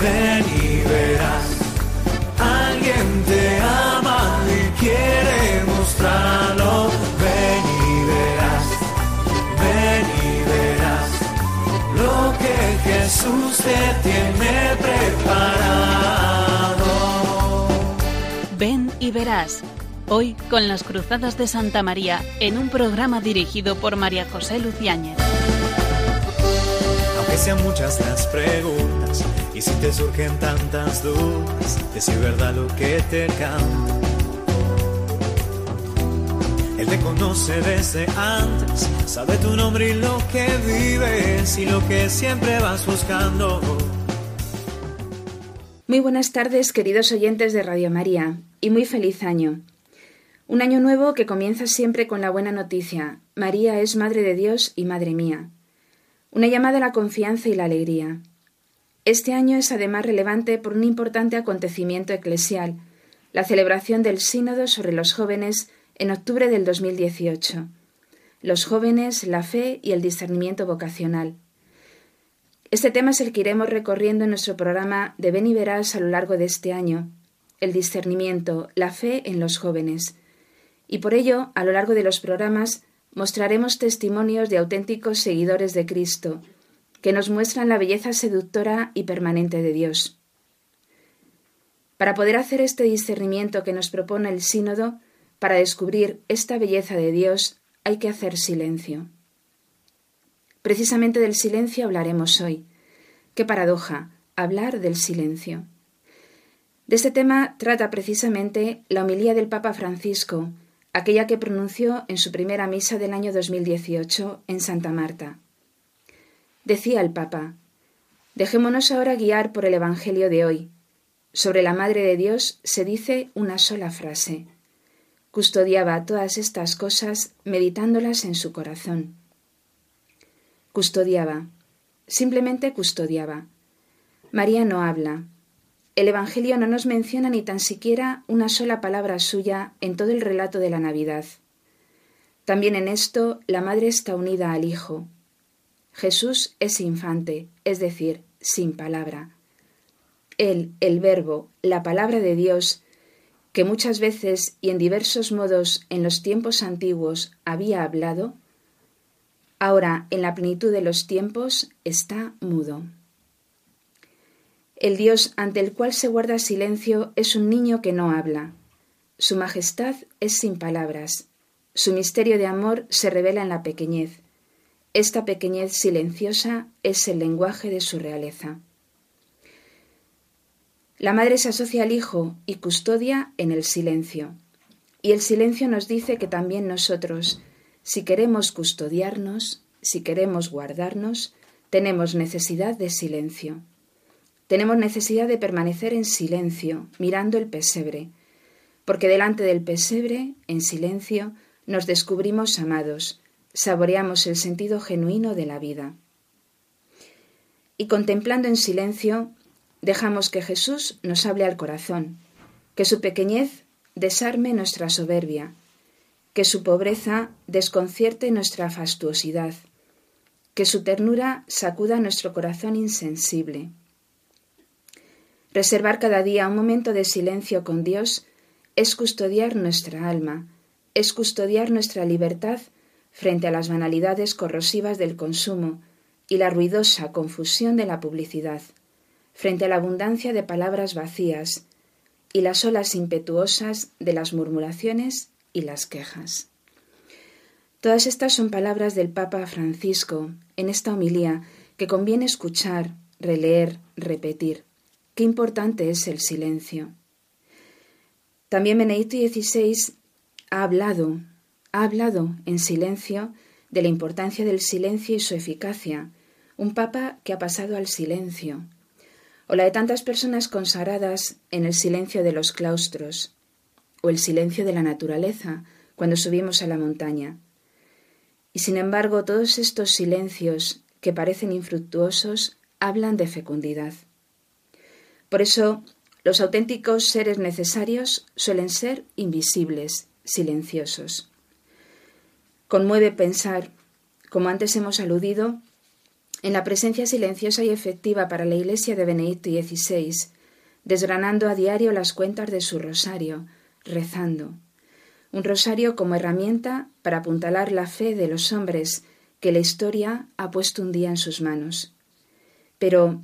ven y verás. Alguien te ama y quiere mostrarlo. Ven y verás, ven y verás lo que Jesús te tiene preparado. Ven y verás. Hoy con las Cruzadas de Santa María en un programa dirigido por María José Luciáñez. Aunque sean muchas las preguntas y si te surgen tantas dudas, es verdad lo que te canta. Él te conoce desde antes, sabe tu nombre y lo que vives y lo que siempre vas buscando. Muy buenas tardes, queridos oyentes de Radio María, y muy feliz año. Un año nuevo que comienza siempre con la buena noticia. María es Madre de Dios y Madre mía. Una llamada a la confianza y la alegría. Este año es además relevante por un importante acontecimiento eclesial, la celebración del Sínodo sobre los jóvenes en octubre del 2018. Los jóvenes, la fe y el discernimiento vocacional. Este tema es el que iremos recorriendo en nuestro programa de Ven y Verás a lo largo de este año. El discernimiento, la fe en los jóvenes y por ello, a lo largo de los programas, mostraremos testimonios de auténticos seguidores de Cristo, que nos muestran la belleza seductora y permanente de Dios. Para poder hacer este discernimiento que nos propone el sínodo, para descubrir esta belleza de Dios, hay que hacer silencio. Precisamente del silencio hablaremos hoy. Qué paradoja, hablar del silencio. De este tema trata precisamente la homilía del Papa Francisco, aquella que pronunció en su primera misa del año 2018 en Santa Marta. Decía el Papa, Dejémonos ahora guiar por el Evangelio de hoy. Sobre la Madre de Dios se dice una sola frase. Custodiaba todas estas cosas meditándolas en su corazón. Custodiaba. Simplemente custodiaba. María no habla, el Evangelio no nos menciona ni tan siquiera una sola palabra suya en todo el relato de la Navidad. También en esto la Madre está unida al Hijo. Jesús es infante, es decir, sin palabra. Él, el Verbo, la palabra de Dios, que muchas veces y en diversos modos en los tiempos antiguos había hablado, ahora en la plenitud de los tiempos está mudo. El Dios ante el cual se guarda silencio es un niño que no habla. Su majestad es sin palabras. Su misterio de amor se revela en la pequeñez. Esta pequeñez silenciosa es el lenguaje de su realeza. La madre se asocia al hijo y custodia en el silencio. Y el silencio nos dice que también nosotros, si queremos custodiarnos, si queremos guardarnos, tenemos necesidad de silencio. Tenemos necesidad de permanecer en silencio, mirando el pesebre, porque delante del pesebre, en silencio, nos descubrimos amados, saboreamos el sentido genuino de la vida. Y contemplando en silencio, dejamos que Jesús nos hable al corazón, que su pequeñez desarme nuestra soberbia, que su pobreza desconcierte nuestra fastuosidad, que su ternura sacuda nuestro corazón insensible. Reservar cada día un momento de silencio con Dios es custodiar nuestra alma, es custodiar nuestra libertad frente a las banalidades corrosivas del consumo y la ruidosa confusión de la publicidad, frente a la abundancia de palabras vacías y las olas impetuosas de las murmuraciones y las quejas. Todas estas son palabras del Papa Francisco en esta homilía que conviene escuchar, releer, repetir. Qué importante es el silencio. También Benedicto XVI ha hablado, ha hablado en silencio de la importancia del silencio y su eficacia, un papa que ha pasado al silencio, o la de tantas personas consagradas en el silencio de los claustros, o el silencio de la naturaleza cuando subimos a la montaña. Y sin embargo todos estos silencios que parecen infructuosos hablan de fecundidad. Por eso, los auténticos seres necesarios suelen ser invisibles, silenciosos. Conmueve pensar, como antes hemos aludido, en la presencia silenciosa y efectiva para la Iglesia de Benedicto XVI, desgranando a diario las cuentas de su rosario, rezando. Un rosario como herramienta para apuntalar la fe de los hombres que la historia ha puesto un día en sus manos. Pero,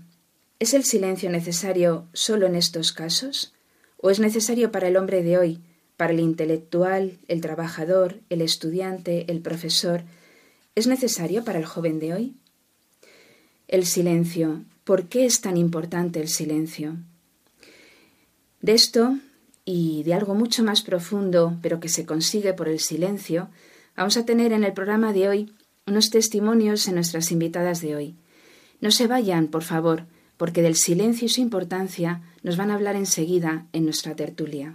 ¿es el silencio necesario solo en estos casos? ¿O es necesario para el hombre de hoy, para el intelectual, el trabajador, el estudiante, el profesor? ¿Es necesario para el joven de hoy? El silencio. ¿Por qué es tan importante el silencio? De esto y de algo mucho más profundo, pero que se consigue por el silencio, vamos a tener en el programa de hoy unos testimonios en nuestras invitadas de hoy. No se vayan, por favor, porque del silencio y su importancia nos van a hablar enseguida en nuestra tertulia.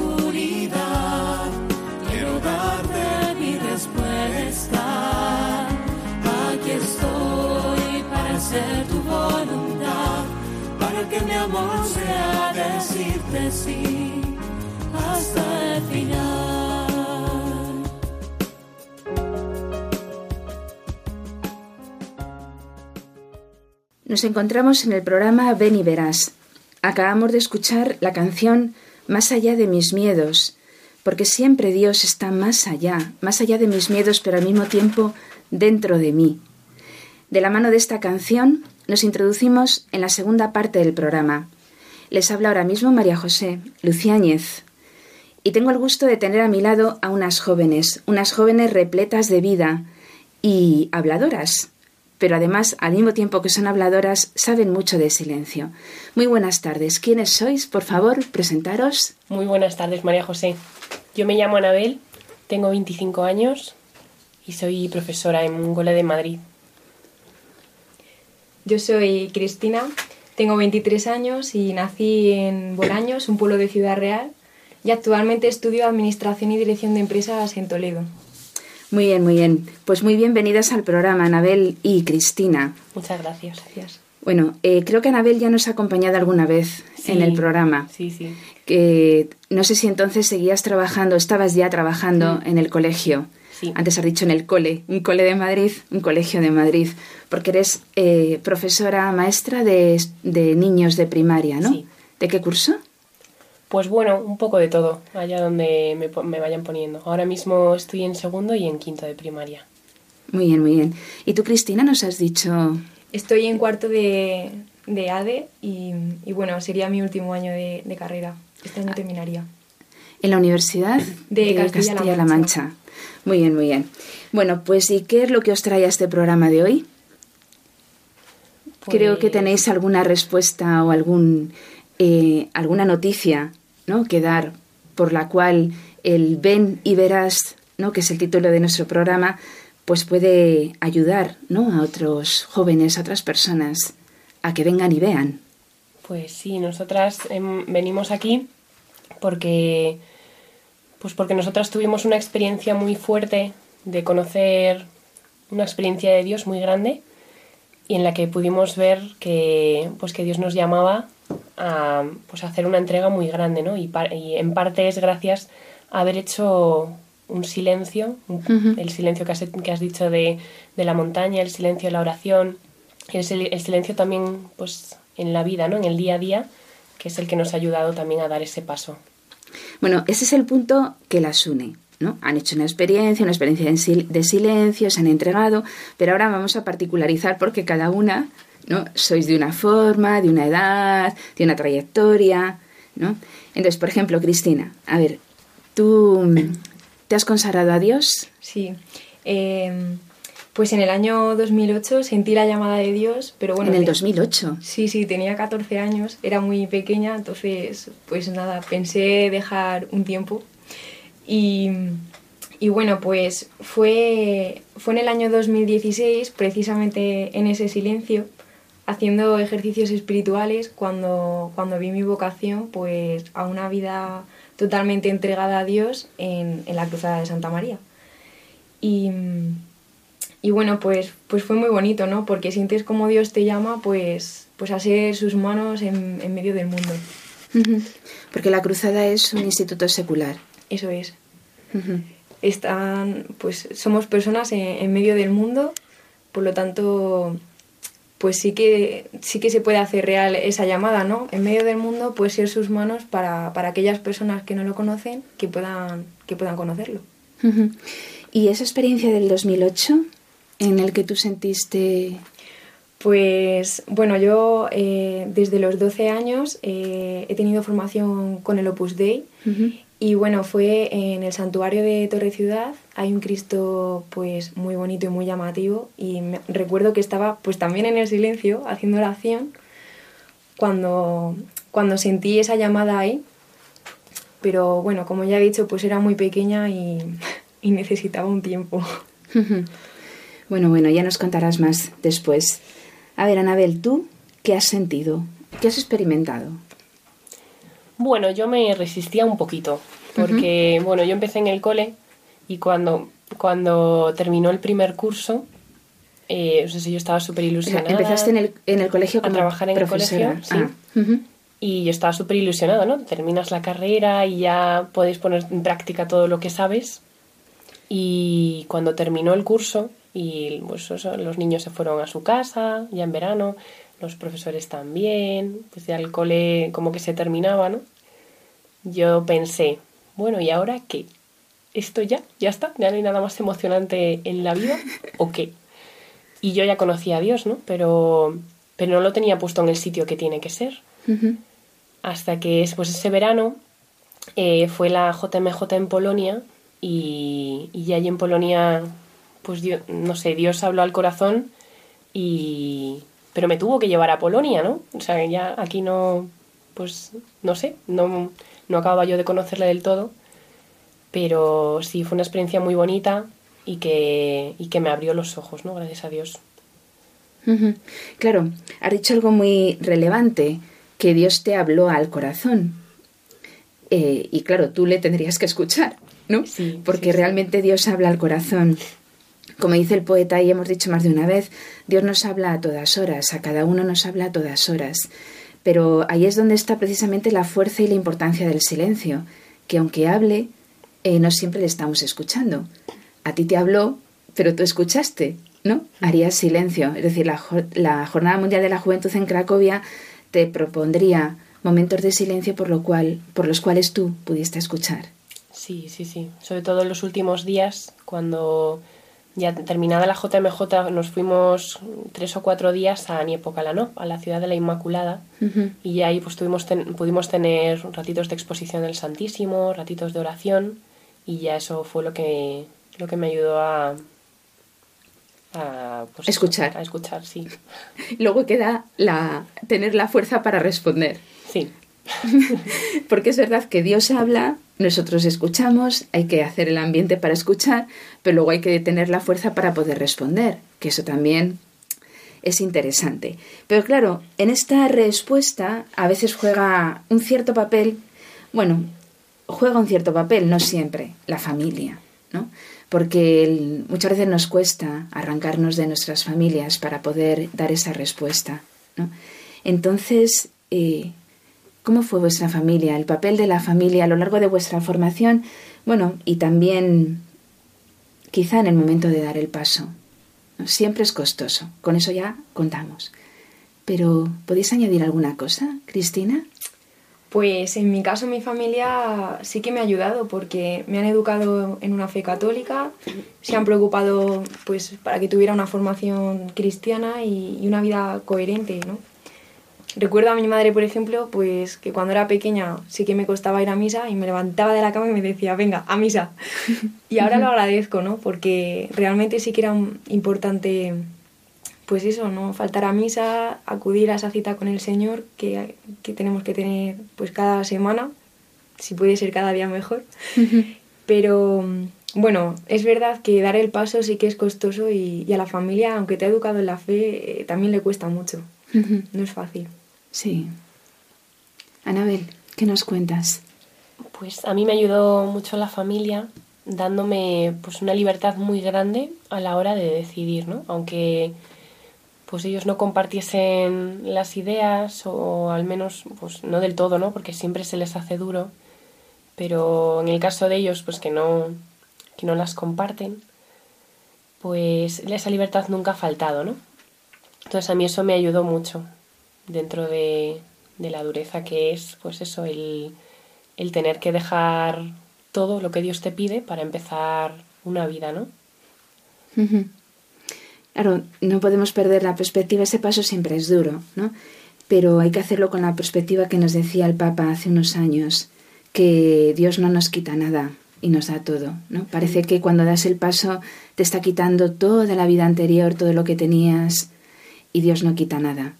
hacer tu voluntad, para que mi amor sea decirte sí hasta el final. Nos encontramos en el programa Ven y Verás. Acabamos de escuchar la canción Más allá de mis miedos, porque siempre Dios está más allá, más allá de mis miedos, pero al mismo tiempo dentro de mí. De la mano de esta canción nos introducimos en la segunda parte del programa. Les habla ahora mismo María José Luciáñez. Y tengo el gusto de tener a mi lado a unas jóvenes, unas jóvenes repletas de vida y habladoras, pero además, al mismo tiempo que son habladoras, saben mucho de silencio. Muy buenas tardes. ¿Quiénes sois? Por favor, presentaros. Muy buenas tardes, María José. Yo me llamo Anabel, tengo 25 años y soy profesora en un de Madrid. Yo soy Cristina, tengo 23 años y nací en Bolaños, un pueblo de Ciudad Real, y actualmente estudio Administración y Dirección de Empresas en Toledo. Muy bien, muy bien. Pues muy bienvenidas al programa, Anabel y Cristina. Muchas gracias. Gracias. Bueno, eh, creo que Anabel ya nos ha acompañado alguna vez Sí, en el programa. Sí, sí. Que no sé si entonces seguías trabajando, estabas ya trabajando en el colegio. Sí. Antes has dicho en el cole, un cole de Madrid, un colegio de Madrid, porque eres eh, profesora maestra de, de niños de primaria, ¿no? Sí. ¿De qué curso? Pues bueno, un poco de todo, allá donde me, vayan poniendo. Ahora mismo estoy en segundo y en quinto de primaria. Muy bien, muy bien. ¿Y tú, Cristina, nos has dicho Estoy en cuarto de, de ADE y, y bueno, sería mi último año de, de carrera. Este año terminaría. En la Universidad De Castilla-La la Mancha. Mancha? Muy bien, muy bien. Bueno, pues ¿y qué es lo que os trae a este programa de hoy? Creo que Pues- tenéis alguna respuesta o algún, eh, alguna noticia ¿no? que dar por la cual el ven y verás, ¿no? que es el título de nuestro programa, pues puede ayudar ¿no? a otros jóvenes, a otras personas, a que vengan y vean. Pues sí, nosotras em, venimos aquí porque, pues porque nosotras tuvimos una experiencia muy fuerte de conocer una experiencia de Dios muy grande y en la que pudimos ver que, pues que Dios nos llamaba a, pues hacer una entrega muy grande, ¿no? Y, par- y en parte es gracias a haber hecho un silencio, el silencio que has, que has dicho de, de la montaña, el silencio de la oración, el, sil- el silencio también pues en la vida, ¿no? En el día a día, que es el que nos ha ayudado también a dar ese paso. Bueno, ese es el punto que las une. ¿no? Han hecho una experiencia, una experiencia de silencio, se han entregado, pero ahora vamos a particularizar porque cada una, ¿no? Sois de una forma, de una edad, de una trayectoria, ¿no? Entonces, por ejemplo, Cristina, a ver, ¿tú te has consagrado a Dios? Sí. Em, pues en el año 2008 sentí la llamada de Dios, pero bueno... En el 2008. Sí, sí, tenía 14 años, era muy pequeña, entonces pues nada, pensé dejar un tiempo. Y, y bueno, pues fue, fue en el año 2016, precisamente en ese silencio, haciendo ejercicios espirituales, cuando, cuando vi mi vocación pues a una vida totalmente entregada a Dios en, en la Cruzada de Santa María. Y y bueno, pues, pues fue muy bonito, ¿no? Porque sientes como Dios te llama, pues, pues a ser sus manos en, en medio del mundo. Porque la Cruzada es un instituto secular. Eso es. Están, pues somos personas en, medio del mundo, por lo tanto, pues sí que, sí que se puede hacer real esa llamada, ¿no? En medio del mundo, pues ser sus manos para, para aquellas personas que no lo conocen, que puedan, que puedan conocerlo. ¿Y esa experiencia del 2008? En el que tú sentiste? Pues bueno, yo eh, desde los 12 años eh, he tenido formación con el Opus Dei. Y bueno, fue en el santuario de Torre Ciudad, hay un Cristo pues muy bonito y muy llamativo. Y recuerdo que estaba pues también en el silencio haciendo oración cuando, cuando sentí esa llamada ahí, pero bueno, como ya he dicho, pues era muy pequeña y, y necesitaba un tiempo. Bueno, bueno, ya nos contarás más después. A ver, Anabel, ¿tú qué has sentido? ¿Qué has experimentado? Bueno, yo me resistía un poquito, porque, bueno, yo empecé en el cole y cuando, cuando terminó el primer curso, eh, no sé si yo estaba súper ilusionada. Empezaste en el, en el colegio como a trabajar en el colegio, sí. Ah, y yo estaba súper ilusionada, ¿no? Terminas la carrera y ya puedes poner en práctica todo lo que sabes. Y cuando terminó el curso, y pues los niños se fueron a su casa ya en verano, los profesores también, pues ya el cole como que se terminaba, ¿no? Yo pensé, bueno, ¿y ahora qué? ¿Esto ya? ¿Ya está? ¿Ya no hay nada más emocionante en la vida? ¿O qué? Y yo ya conocía a Dios, ¿no? Pero, pero no lo tenía puesto en el sitio que tiene que ser. Hasta que después ese verano eh, fue la JMJ en Polonia y, y allí en Polonia pues Dios, no sé, Dios habló al corazón y... Pero me tuvo que llevar a Polonia, ¿no? O sea, ya aquí no, pues, no sé, no, no acababa yo de conocerle del todo, pero sí fue una experiencia muy bonita y que, y que me abrió los ojos, ¿no? Gracias a Dios. Claro, has dicho algo muy relevante, que Dios te habló al corazón. Eh, y claro, tú le tendrías que escuchar, ¿no? Sí, Porque realmente Dios habla al corazón. Como dice el poeta y hemos dicho más de una vez, Dios nos habla a todas horas, a cada uno nos habla a todas horas. Pero ahí es donde está precisamente la fuerza y la importancia del silencio, que aunque hable, eh, no siempre le estamos escuchando. A ti te habló, pero tú escuchaste, ¿no? Harías silencio. Es decir, la, la Jornada Mundial de la Juventud en Cracovia te propondría momentos de silencio por, lo cual, por los cuales tú pudiste escuchar. Sí, sí, sí. Sobre todo en los últimos días, cuando ya terminada la JMJ nos fuimos tres o cuatro días a Niepocalano, a la ciudad de la Inmaculada, y ahí pues tuvimos pudimos tener ratitos de exposición del Santísimo, ratitos de oración, y ya eso fue lo que, lo que me ayudó a, a pues, escuchar. A escuchar, sí. Luego queda la, tener la fuerza para responder. Sí. Porque es verdad que Dios habla, nosotros escuchamos, hay que hacer el ambiente para escuchar, pero luego hay que tener la fuerza para poder responder, que eso también es interesante. Pero claro, en esta respuesta a veces juega un cierto papel, bueno, juega un cierto papel, no siempre, la familia, ¿no? Porque muchas veces nos cuesta arrancarnos de nuestras familias para poder dar esa respuesta, ¿no? Entonces, eh, ¿Cómo fue vuestra familia, el papel de la familia a lo largo de vuestra formación? Bueno, y también quizá en el momento de dar el paso. Siempre es costoso, con eso ya contamos. Pero, ¿podéis añadir alguna cosa, Cristina? Pues en mi caso mi familia sí que me ha ayudado porque me han educado en una fe católica, se han preocupado pues para que tuviera una formación cristiana y, y una vida coherente, ¿no? Recuerdo a mi madre, por ejemplo, pues que cuando era pequeña sí que me costaba ir a misa y me levantaba de la cama y me decía, venga, a misa. Y ahora lo agradezco, ¿no? Porque realmente sí que era importante, pues eso, ¿no? Faltar a misa, acudir a esa cita con el Señor que, que tenemos que tener pues cada semana, si puede ser cada día mejor. Pero bueno, es verdad que dar el paso sí que es costoso y, y a la familia, aunque te ha educado en la fe, eh, también le cuesta mucho. No es fácil. Sí. Anabel, ¿qué nos cuentas? Pues a mí me ayudó mucho la familia dándome pues una libertad muy grande a la hora de decidir, ¿no? Aunque pues ellos no compartiesen las ideas o al menos pues no del todo, ¿no? Porque siempre se les hace duro, pero en el caso de ellos pues que no que no las comparten, pues esa libertad nunca ha faltado, ¿no? Entonces a mí eso me ayudó mucho dentro de, de la dureza que es, pues eso, el, el tener que dejar todo lo que Dios te pide para empezar una vida, ¿no? Claro, no podemos perder la perspectiva, ese paso siempre es duro, ¿no? Pero hay que hacerlo con la perspectiva que nos decía el Papa hace unos años, que Dios no nos quita nada y nos da todo, ¿no? Parece que cuando das el paso te está quitando toda la vida anterior, todo lo que tenías, y Dios no quita nada.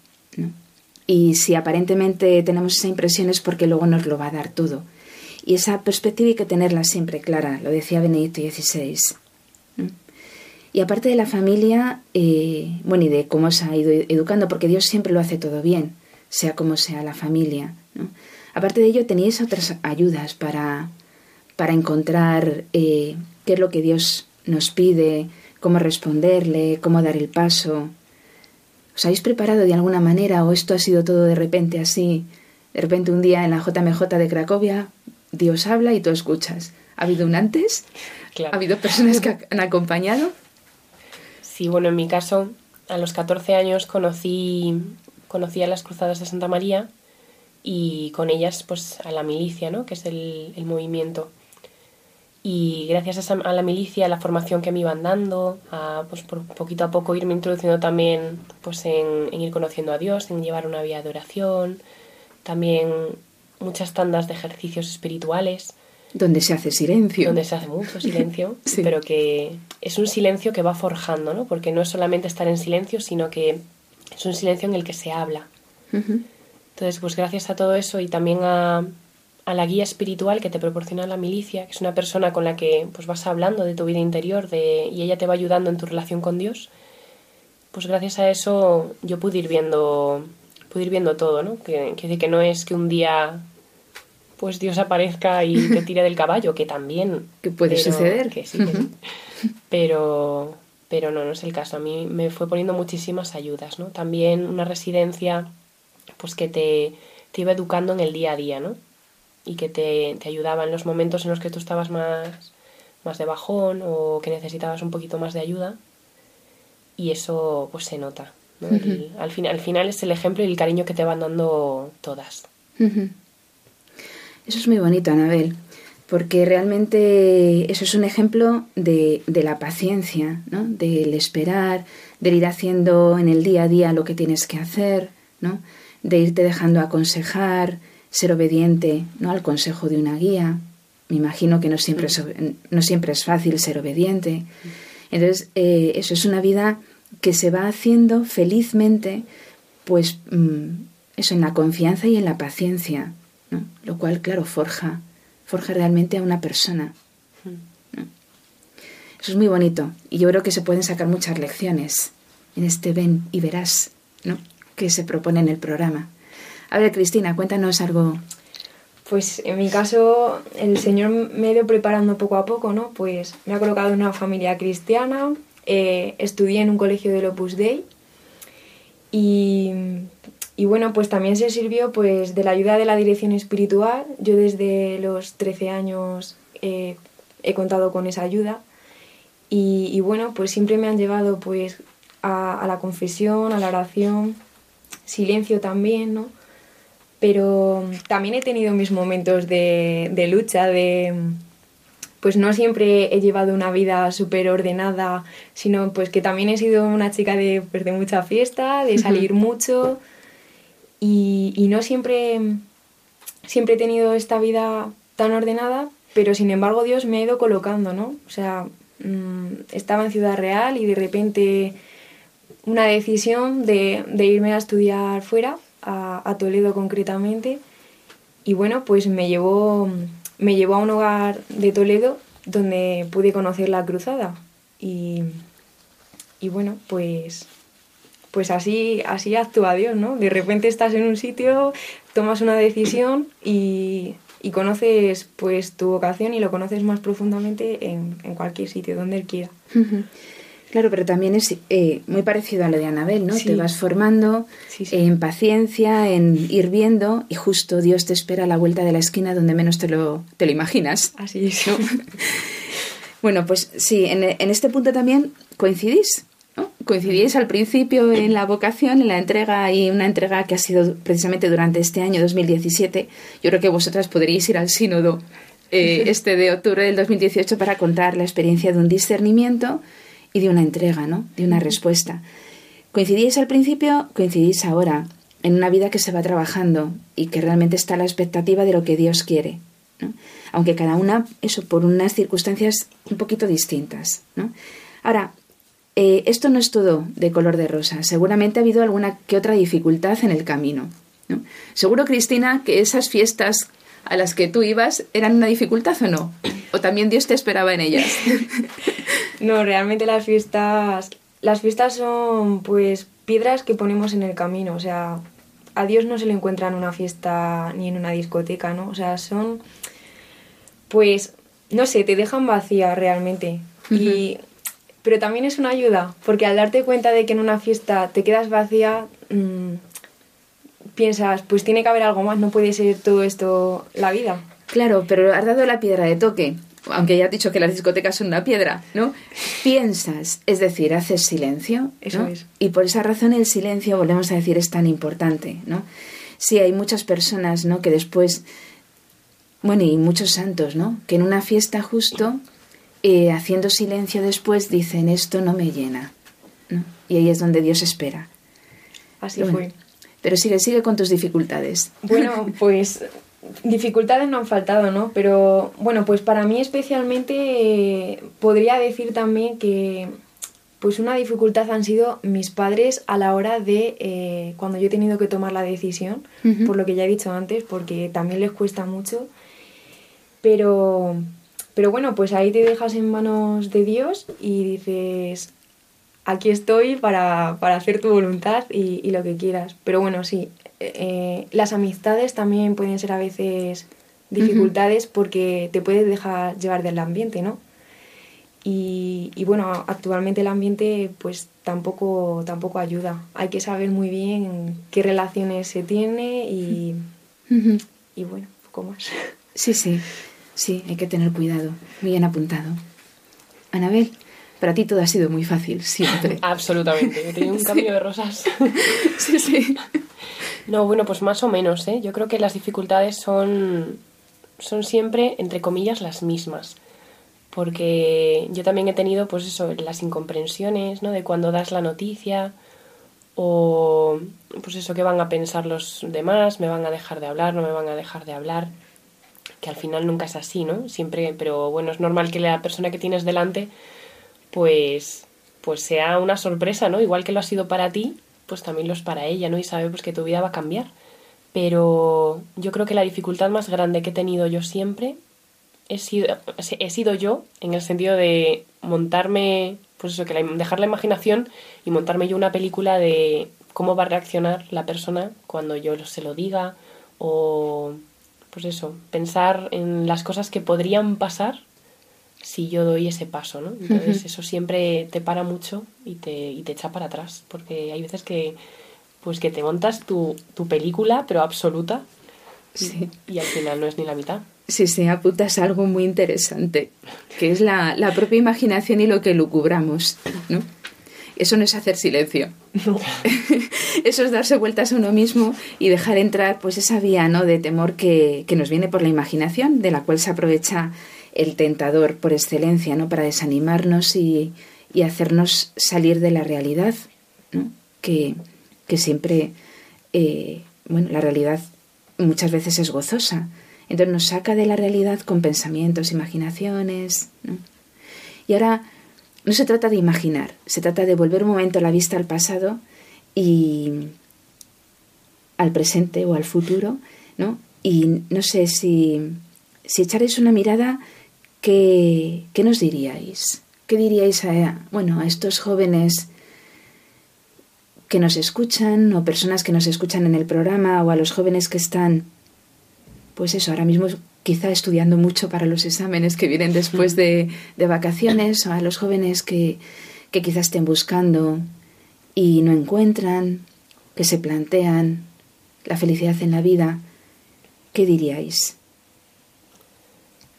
Y si aparentemente tenemos esa impresión es porque luego nos lo va a dar todo. Y esa perspectiva hay que tenerla siempre clara, lo decía Benedicto XVI. Y aparte de la familia, eh, bueno, y de cómo se ha ido educando, porque Dios siempre lo hace todo bien, sea como sea la familia. Aparte de ello, teníais otras ayudas para, para encontrar eh, qué es lo que Dios nos pide, cómo responderle, cómo dar el paso. ¿Os habéis preparado de alguna manera o esto ha sido todo de repente así? De repente un día en la JMJ de Cracovia, Dios habla y tú escuchas. ¿Ha habido un antes? Claro. ¿Ha habido personas que han acompañado? Sí, bueno, en mi caso, a los 14 años conocí, conocí a las Cruzadas de Santa María y con ellas pues a la milicia, ¿no? que es el, el movimiento. Y gracias a, esa- a la milicia, a la formación que me iban dando, a pues por poquito a poco irme introduciendo también pues en, en ir conociendo a Dios, en llevar una vida de oración, también muchas tandas de ejercicios espirituales Donde se hace silencio. donde se hace mucho silencio, Sí. pero que es un silencio que va forjando, ¿no? Porque no es solamente estar en silencio, sino que es un silencio en el que se habla. Ujú. Entonces, pues gracias a todo eso y también a, a la guía espiritual que te proporciona la milicia, que es una persona con la que pues vas hablando de tu vida interior de, y ella te va ayudando en tu relación con Dios, pues gracias a eso yo pude ir viendo, pude ir viendo todo, ¿no? Que, que, que no es que un día pues Dios aparezca y te tire del caballo, que también Que puede pero- suceder. que sí, que sí. pero pero no, no es el caso. A mí me fue poniendo muchísimas ayudas, ¿no? También una residencia pues que te, te iba educando en el día a día, ¿no? Y que te, te ayudaba en los momentos en los que tú estabas más, más de bajón o que necesitabas un poquito más de ayuda. Y eso pues se nota. ¿no? El- al, fin- al final es el ejemplo y el cariño que te van dando todas. Eso es muy bonito, Anabel, porque realmente eso es un ejemplo de, de la paciencia, ¿no? del esperar, del ir haciendo en el día a día lo que tienes que hacer, ¿no? de irte dejando aconsejar, ser obediente ¿no? al consejo de una guía. Me imagino que no siempre es, ob- no siempre es fácil ser obediente. Entonces, eh, eso es una vida que se va haciendo felizmente, pues mm, eso en la confianza y en la paciencia, ¿no? Lo cual, claro, forja, forja realmente a una persona. ¿no? Eso es muy bonito y yo creo que se pueden sacar muchas lecciones en este ven y verás, ¿no? Que se propone en el programa. A ver, Cristina, cuéntanos algo. Pues en mi caso, el Señor me ha ido preparando poco a poco, ¿no? Pues me ha colocado en una familia cristiana, eh, estudié en un colegio del Opus Dei y, bueno, pues también se sirvió pues de la ayuda de la dirección espiritual. Yo desde los 13 años eh, he contado con esa ayuda y, bueno, pues siempre me han llevado pues a la confesión, a la oración, silencio también, ¿no? Pero también he tenido mis momentos de, de lucha, de pues no siempre he llevado una vida súper ordenada, sino pues que también he sido una chica de, pues, de mucha fiesta, de salir mucho y, y, no siempre, siempre he tenido esta vida tan ordenada, pero sin embargo Dios me ha ido colocando, ¿no? O sea, mmm, estaba en Ciudad Real y de repente una decisión de, de irme a estudiar fuera, a, Toledo concretamente, y bueno, pues me llevó me llevó a un hogar de Toledo donde pude conocer la cruzada. Y, y bueno, pues, pues así, así actúa Dios, ¿no? De repente estás en un sitio, tomas una decisión y, y conoces pues tu vocación y lo conoces más profundamente en, en cualquier sitio, donde Él quiera. Claro, pero también es eh, muy parecido a lo de Anabel, ¿no? Sí. Te vas formando sí, sí. en paciencia, en ir viendo y justo Dios te espera a la vuelta de la esquina donde menos te lo, te lo imaginas. Así es. ¿no? bueno, pues sí, en, en, este punto también coincidís. ¿no? Coincidís al principio en la vocación, en la entrega y una entrega que ha sido precisamente durante este año 2017. Yo creo que vosotras podríais ir al sínodo eh, este de octubre del 2018 para contar la experiencia de un discernimiento y de una entrega, ¿no? De una respuesta. Coincidís al principio, coincidís ahora, en una vida que se va trabajando y que realmente está a la expectativa de lo que Dios quiere. ¿no? Aunque cada una, eso, por unas circunstancias un poquito distintas. ¿no? Ahora, eh, esto no es todo de color de rosa. Seguramente ha habido alguna que otra dificultad en el camino. ¿no? Seguro, Cristina, que esas fiestas a las que tú ibas eran una dificultad o no? ¿O también Dios te esperaba en ellas? no, realmente las fiestas, las fiestas son pues piedras que ponemos en el camino, o sea, a Dios no se le encuentra en una fiesta ni en una discoteca, ¿no? O sea, son pues no sé, te dejan vacía realmente. Uh -huh. Y pero también es una ayuda, porque al darte cuenta de que en una fiesta te quedas vacía, mmm, piensas, pues tiene que haber algo más, no puede ser todo esto la vida. Claro, pero has dado la piedra de toque, aunque ya has dicho que las discotecas son una piedra, ¿no? Piensas, es decir, haces silencio. Eso ¿no? es. Y por esa razón el silencio, volvemos a decir, es tan importante, ¿no? Sí, hay muchas personas, ¿no? Que después, bueno, y muchos santos, ¿no? Que en una fiesta justo, eh, haciendo silencio después, dicen, esto no me llena, ¿no? Y ahí es donde Dios espera. Así bueno, fue. Pero sigue, sigue con tus dificultades. Bueno, pues dificultades no han faltado, ¿no? Pero bueno, pues para mí especialmente eh, podría decir también que pues una dificultad han sido mis padres a la hora de eh, cuando yo he tenido que tomar la decisión, uh -huh. por lo que ya he dicho antes, porque también les cuesta mucho. Pero, pero bueno, pues ahí te dejas en manos de Dios y dices, aquí estoy para, para hacer tu voluntad y, y, lo que quieras. Pero bueno, sí, eh, las amistades también pueden ser a veces dificultades uh -huh. porque te puedes dejar llevar del ambiente, ¿no? Y, y, bueno, actualmente el ambiente pues tampoco, tampoco ayuda. Hay que saber muy bien qué relaciones se tiene y, uh -huh. y bueno, poco más. Sí, sí, sí, hay que tener cuidado. Muy bien apuntado. Anabel. Para ti todo ha sido muy fácil, siempre. Absolutamente. He tenido un camino sí. de rosas. sí, sí. No, bueno, pues más o menos, ¿eh? Yo creo que las dificultades son, son siempre, entre comillas, las mismas. Porque yo también he tenido, pues eso, las incomprensiones, ¿no? De cuando das la noticia o, pues eso, qué van a pensar los demás, me van a dejar de hablar, no me van a dejar de hablar. Que al final nunca es así, ¿no? Siempre, pero bueno, es normal que la persona que tienes delante pues, pues sea una sorpresa, ¿no? Igual que lo ha sido para ti, pues también lo es para ella, ¿no? Y sabe pues que tu vida va a cambiar. Pero yo creo que la dificultad más grande que he tenido yo siempre he sido, sido yo, en el sentido de montarme, pues eso, que la, dejar la imaginación y montarme yo una película de cómo va a reaccionar la persona cuando yo se lo diga o pues eso, pensar en las cosas que podrían pasar si yo doy ese paso, ¿no? Entonces uh -huh. eso siempre te para mucho y te, y te echa para atrás, porque hay veces que pues que te montas tu, tu película, pero absoluta, sí. y, y, al final no es ni la mitad. Sí, sí, apuntas algo muy interesante, que es la, la propia imaginación y lo que lucubramos, ¿no? Eso no es hacer silencio. Eso es darse vueltas a uno mismo y dejar entrar pues esa vía ¿no? de temor que, que nos viene por la imaginación, de la cual se aprovecha el tentador por excelencia, ¿no? Para desanimarnos y, y hacernos salir de la realidad, ¿no? Que, que siempre, eh, bueno, la realidad muchas veces es gozosa. Entonces nos saca de la realidad con pensamientos, imaginaciones. ¿no? Y ahora no se trata de imaginar, se trata de volver un momento la vista al pasado y al presente o al futuro, ¿no? Y no sé si, si echaréis una mirada ¿qué, qué nos diríais? ¿Qué diríais a, bueno, a estos jóvenes que nos escuchan o personas que nos escuchan en el programa o a los jóvenes que están, pues eso, ahora mismo quizá estudiando mucho para los exámenes que vienen después de, de vacaciones o a los jóvenes que, que quizá estén buscando y no encuentran, que se plantean la felicidad en la vida, ¿qué diríais?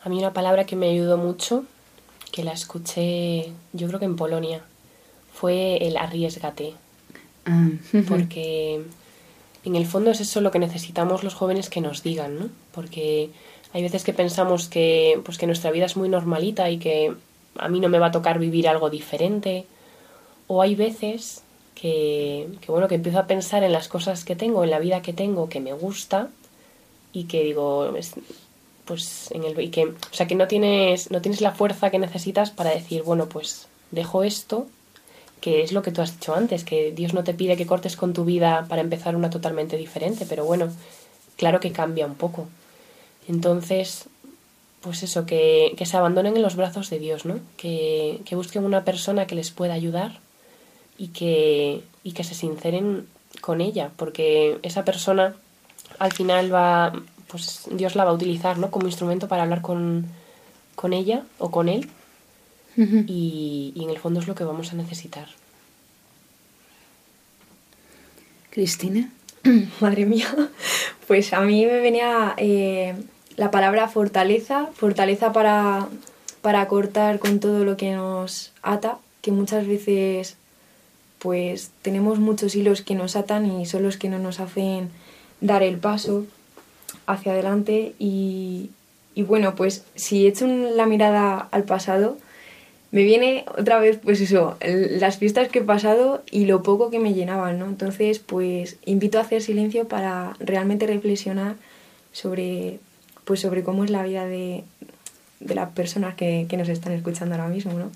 A mí una palabra que me ayudó mucho, que la escuché yo creo que en Polonia, fue el arriesgate. Ah, Porque en el fondo es eso lo que necesitamos los jóvenes que nos digan, ¿no? Porque hay veces que pensamos que, pues que nuestra vida es muy normalita y que a mí no me va a tocar vivir algo diferente. O hay veces que, que, bueno, que empiezo a pensar en las cosas que tengo, en la vida que tengo, que me gusta y que digo, es- pues en el y que, o sea, que no tienes no tienes la fuerza que necesitas para decir, bueno, pues dejo esto, que es lo que tú has dicho antes, que Dios no te pide que cortes con tu vida para empezar una totalmente diferente, pero bueno, claro que cambia un poco. Entonces, pues eso, que, que se abandonen en los brazos de Dios, ¿no? Que, que busquen una persona que les pueda ayudar y que, y que se sinceren con ella, porque esa persona al final va, pues Dios la va a utilizar, ¿no? Como instrumento para hablar con, con ella o con él y, y en el fondo es lo que vamos a necesitar. Cristina. Madre mía, pues a mí me venía eh, la palabra fortaleza, fortaleza para, para cortar con todo lo que nos ata, que muchas veces pues tenemos muchos hilos que nos atan y son los que no nos hacen dar el paso hacia adelante y, y bueno, pues si echo la mirada al pasado, me viene otra vez, pues eso, las fiestas que he pasado y lo poco que me llenaban, ¿no? Entonces, pues invito a hacer silencio para realmente reflexionar sobre, pues sobre cómo es la vida de, de las personas que, que nos están escuchando ahora mismo, ¿no?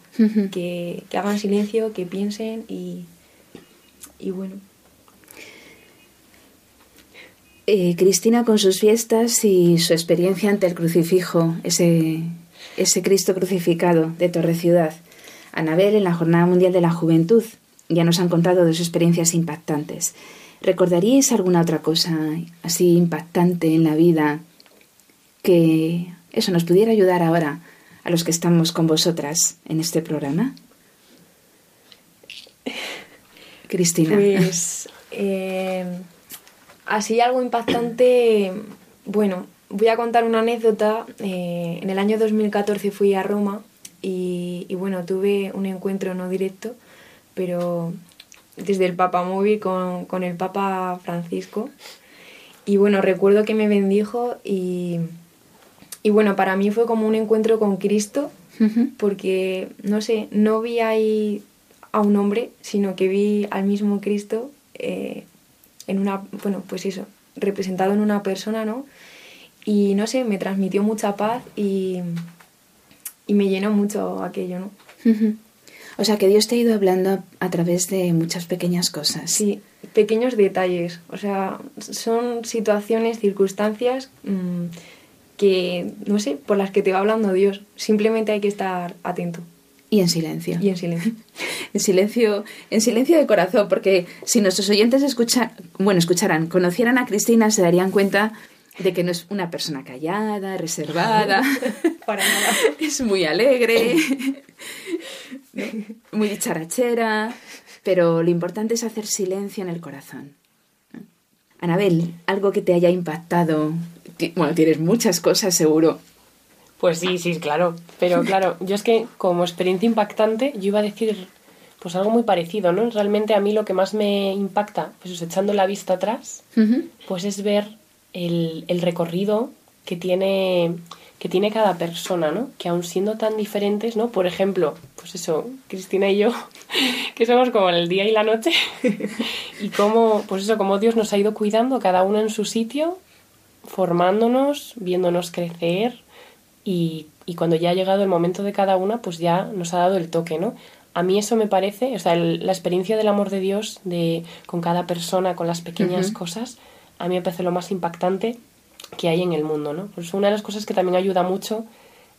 que, que hagan silencio, que piensen y, y bueno. Eh, Cristina con sus fiestas y su experiencia ante el crucifijo, ese, ese Cristo crucificado de Torre Ciudad. Anabel en la Jornada Mundial de la Juventud. Ya nos han contado dos experiencias impactantes. ¿Recordaríais alguna otra cosa así impactante en la vida que eso nos pudiera ayudar ahora a los que estamos con vosotras en este programa? Cristina. Pues eh, así algo impactante, bueno, voy a contar una anécdota. Eh, en el año 2014 fui a Roma y, y, bueno, tuve un encuentro no directo, pero desde el Papa Móvil con, con el Papa Francisco. Y bueno, recuerdo que me bendijo y, y bueno, para mí fue como un encuentro con Cristo, porque no sé, no vi ahí a un hombre, sino que vi al mismo Cristo eh, en una, bueno, pues eso, representado en una persona, ¿no? Y no sé, me transmitió mucha paz y, y me llenó mucho aquello, ¿no? O sea que Dios te ha ido hablando a, a través de muchas pequeñas cosas. Sí, pequeños detalles, o sea, son situaciones, circunstancias mmm, que, no sé, por las que te va hablando Dios. Simplemente hay que estar atento Y en silencio. y en silencio. En silencio, en silencio de corazón, porque si nuestros oyentes escuchan, bueno, escucharan, conocieran a Cristina, se darían cuenta de que no es una persona callada, reservada, Para nada. es muy alegre, muy dicharachera, pero lo importante es hacer silencio en el corazón. Anabel, algo que te haya impactado, bueno, tienes muchas cosas seguro. Pues sí, sí, claro. Pero claro, yo es que como experiencia impactante, yo iba a decir pues algo muy parecido, ¿no? Realmente a mí lo que más me impacta, pues echando la vista atrás, pues es ver el, el, recorrido que tiene, que tiene cada persona, ¿no? Que aun siendo tan diferentes, ¿no? Por ejemplo, pues eso, Cristina y yo, que somos como el día y la noche, y cómo, pues eso, como Dios nos ha ido cuidando cada uno en su sitio, formándonos, viéndonos crecer, y, y cuando ya ha llegado el momento de cada una, pues ya nos ha dado el toque, ¿no? a mí eso me parece, o sea, la experiencia del amor de Dios de, con cada persona, con las pequeñas cosas, a mí me parece lo más impactante que hay en el mundo, ¿no? Pues una de las cosas que también ayuda mucho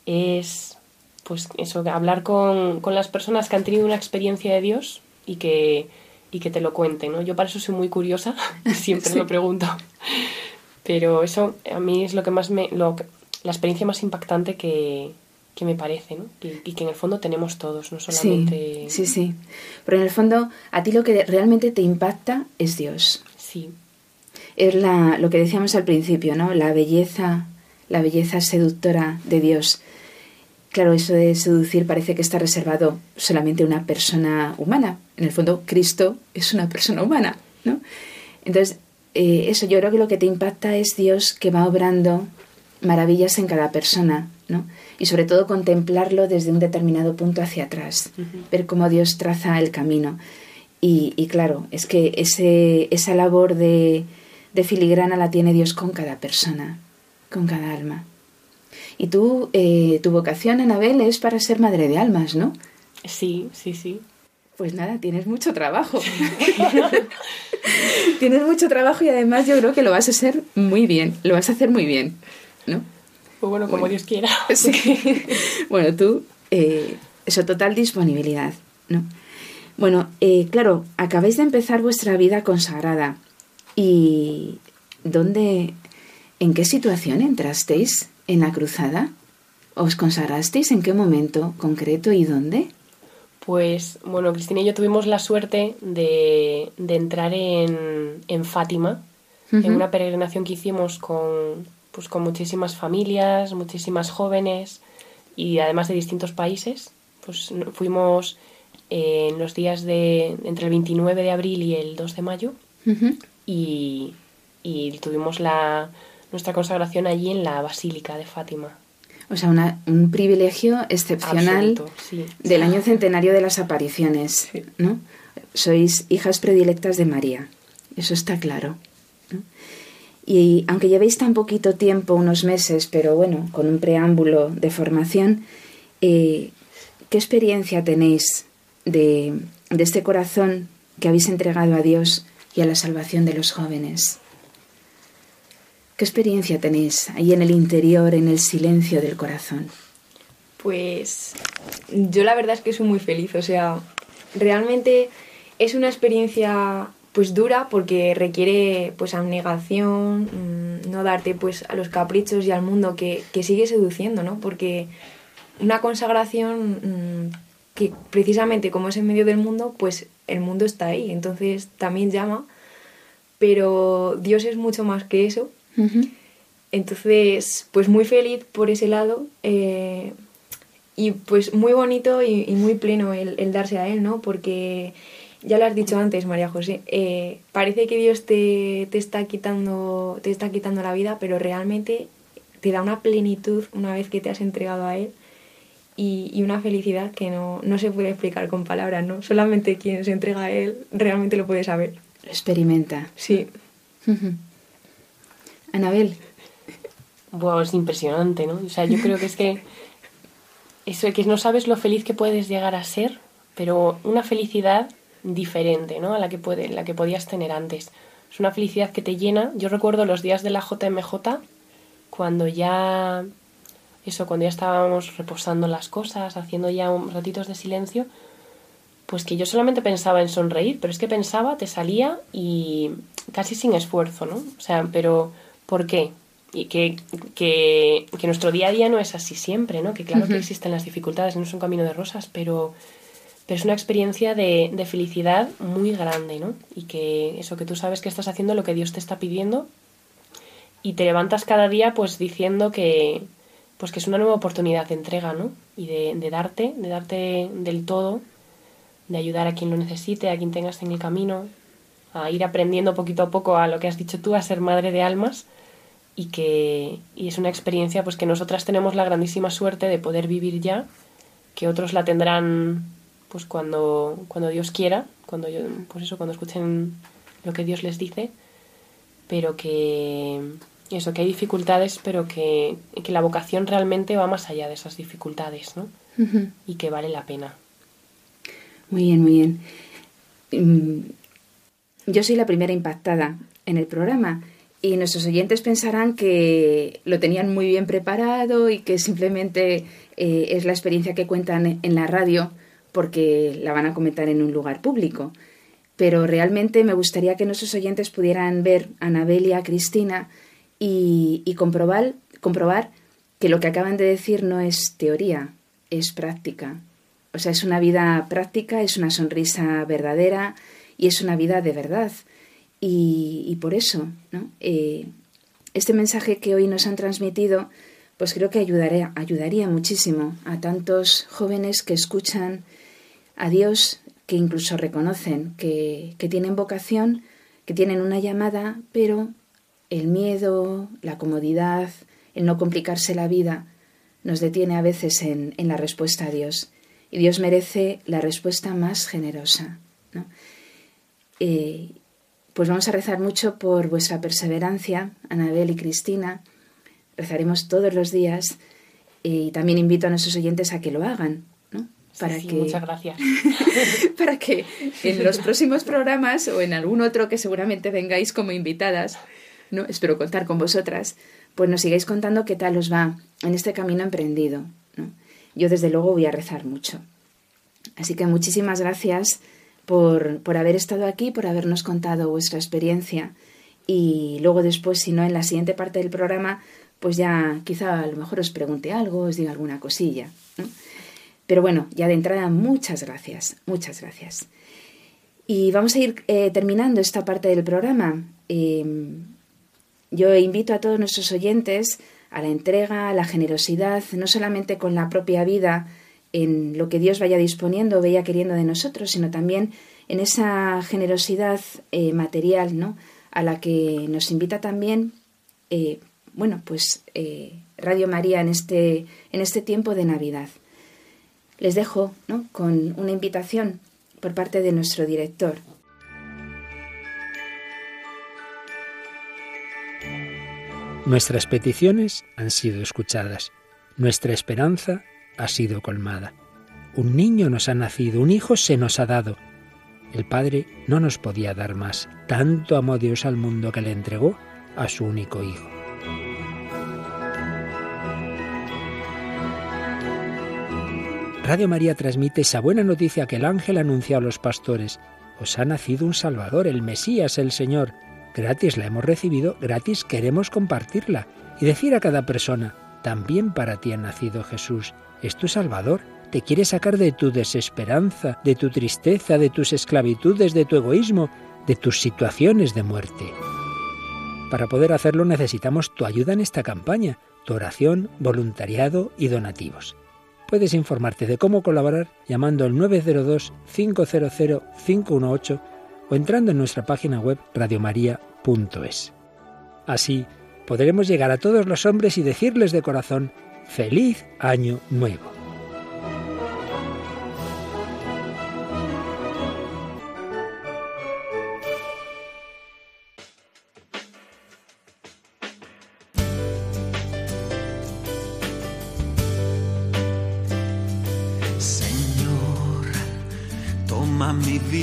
es, pues eso, hablar con, con las personas que han tenido una experiencia de Dios y que, y que te lo cuenten, ¿no? Yo para eso soy muy curiosa, siempre lo pregunto. Pero eso a mí es lo que más me... Lo, la experiencia más impactante que, que me parece, ¿no? Y, que en el fondo tenemos todos, no solamente... Sí, sí, sí. Pero en el fondo, a ti lo que realmente te impacta es Dios. Sí. Es la, lo que decíamos al principio, ¿no? La belleza, la belleza seductora de Dios. Claro, eso de seducir parece que está reservado solamente a una persona humana. En el fondo, Cristo es una persona humana, ¿no? Entonces, eh, eso yo creo que lo que te impacta es Dios que va obrando maravillas en cada persona, ¿no? y sobre todo contemplarlo desde un determinado punto hacia atrás, ver cómo Dios traza el camino. Y, claro, es que ese, esa labor de, de, filigrana la tiene Dios con cada persona, con cada alma. Y tú, eh, tu vocación, Anabel, es para ser madre de almas, ¿no? Sí, sí, sí. Pues nada, tienes mucho trabajo. tienes mucho trabajo y además yo creo que lo vas a hacer muy bien, lo vas a hacer muy bien, ¿no? Pues bueno, como Dios quiera. bueno, tú, eh, eso, total disponibilidad, ¿no? Bueno, eh, claro, acabáis de empezar vuestra vida consagrada. ¿Y dónde, en qué situación entrasteis en la cruzada? ¿Os consagrasteis en qué momento concreto y dónde? Pues bueno, Cristina y yo tuvimos la suerte de, de entrar en, en Fátima, en una peregrinación que hicimos con, pues con muchísimas familias, muchísimas jóvenes y además de distintos países. Pues fuimos en los días de entre el 29 de abril y el 2 de mayo y, tuvimos la, nuestra consagración allí en la Basílica de Fátima. O sea, un privilegio excepcional del año centenario de las apariciones, ¿no? Sois hijas predilectas de María, eso está claro. Y aunque llevéis tan poquito tiempo, unos meses, pero bueno, con un preámbulo de formación, eh, ¿qué experiencia tenéis de, de este corazón que habéis entregado a Dios y a la salvación de los jóvenes? ¿Qué experiencia tenéis ahí en el interior, en el silencio del corazón? Pues yo la verdad es que soy muy feliz, o sea, realmente es una experiencia pues dura porque requiere pues abnegación, mm, no darte pues a los caprichos y al mundo que, sigue seduciendo, ¿no? Porque una consagración mm, que precisamente como es en medio del mundo, pues el mundo está ahí, entonces también llama, pero Dios es mucho más que eso. Entonces, pues muy feliz por ese lado eh, y pues muy bonito y, muy pleno el, el, darse a Él, ¿no? Porque ya lo has dicho antes, María José, eh, parece que Dios te, te, está quitando, te está quitando la vida, pero realmente te da una plenitud una vez que te has entregado a Él y, y una felicidad que no, no, se puede explicar con palabras, ¿no? Solamente quien se entrega a Él realmente lo puede saber. Lo experimenta. Sí. Anabel. Wow, es impresionante, ¿no? O sea, yo creo que es que eso que no sabes lo feliz que puedes llegar a ser, pero una felicidad diferente ¿no? a la que, puede, la que podías tener antes. Es una felicidad que te llena. Yo recuerdo los días de la JMJ, cuando ya eso, cuando ya estábamos reposando las cosas, haciendo ya un ratitos de silencio, pues que yo solamente pensaba en sonreír, pero es que pensaba, te salía y casi sin esfuerzo, ¿no? O sea, pero ¿por qué? Y que, que, que nuestro día a día no es así siempre, ¿no? Que claro que existen las dificultades, no es un camino de rosas, pero pero es una experiencia de, de, felicidad muy grande, ¿no? Y que eso que tú sabes que estás haciendo lo que Dios te está pidiendo y te levantas cada día pues diciendo que pues que es una nueva oportunidad de entrega, ¿no? Y de, de darte, de darte del todo de ayudar a quien lo necesite, a quien tengas en el camino, a ir aprendiendo poquito a poco a lo que has dicho tú, a ser madre de almas y que y es una experiencia pues que nosotras tenemos la grandísima suerte de poder vivir ya, que otros la tendrán pues cuando cuando Dios quiera, cuando yo, pues eso cuando escuchen lo que Dios les dice, pero que eso que hay dificultades, pero que, que la vocación realmente va más allá de esas dificultades, ¿no? Y que vale la pena. Muy bien, muy bien. Mm, yo soy la primera impactada en el programa y nuestros oyentes pensarán que lo tenían muy bien preparado y que simplemente eh, es la experiencia que cuentan en la radio porque la van a comentar en un lugar público. Pero realmente me gustaría que nuestros oyentes pudieran ver a Anabel y a Cristina y, comprobar, comprobar que lo que acaban de decir no es teoría, es práctica. O sea, es una vida práctica, es una sonrisa verdadera, y es una vida de verdad. Y, por eso, ¿no? Eh, este mensaje que hoy nos han transmitido, pues creo que ayudaría muchísimo a tantos jóvenes que escuchan a Dios, que incluso reconocen que, que tienen vocación, que tienen una llamada, pero el miedo, la comodidad, el no complicarse la vida, nos detiene a veces en, en la respuesta a Dios. Y Dios merece la respuesta más generosa. ¿no? Eh, pues vamos a rezar mucho por vuestra perseverancia, Anabel y Cristina. Rezaremos todos los días eh, y también invito a nuestros oyentes a que lo hagan. ¿No? Para que, muchas gracias. para que en los próximos programas o en algún otro que seguramente vengáis como invitadas, ¿no? espero contar con vosotras, pues nos sigáis contando qué tal os va en este camino emprendido. Yo desde luego voy a rezar mucho. Así que muchísimas gracias por, por haber estado aquí, por habernos contado vuestra experiencia. Y luego después, si no, en la siguiente parte del programa, pues ya quizá a lo mejor os pregunte algo, os diga alguna cosilla. Pero bueno, ya de entrada, muchas gracias, muchas gracias. Y vamos a ir eh, terminando esta parte del programa. Em, yo invito a todos nuestros oyentes a la entrega, a la generosidad, no solamente con la propia vida, en lo que Dios vaya disponiendo, vaya queriendo de nosotros, sino también en esa generosidad eh, material, ¿no? A la que nos invita también, eh, bueno, pues Radio María en este, en este tiempo de Navidad. Les dejo, ¿no? Con una invitación por parte de nuestro director. Nuestras peticiones han sido escuchadas. Nuestra esperanza ha sido colmada. Un niño nos ha nacido, un hijo se nos ha dado. El Padre no nos podía dar más. Tanto amó Dios al mundo que le entregó a su único hijo. Radio María transmite esa buena noticia que el ángel anunció a los pastores. Os ha nacido un Salvador, el Mesías, el Señor. Gratis la hemos recibido, gratis queremos compartirla y decir a cada persona, también para ti ha nacido Jesús es tu Salvador. Te quiere sacar de tu desesperanza, de tu tristeza, de tus esclavitudes, de tu egoísmo, de tus situaciones de muerte. Para poder hacerlo necesitamos tu ayuda en esta campaña, tu oración, voluntariado y donativos. Puedes informarte de cómo colaborar llamando al 902-500-518 o entrando en nuestra página web radiomaria.es. Así podremos llegar a todos los hombres y decirles de corazón, Feliz Año Nuevo.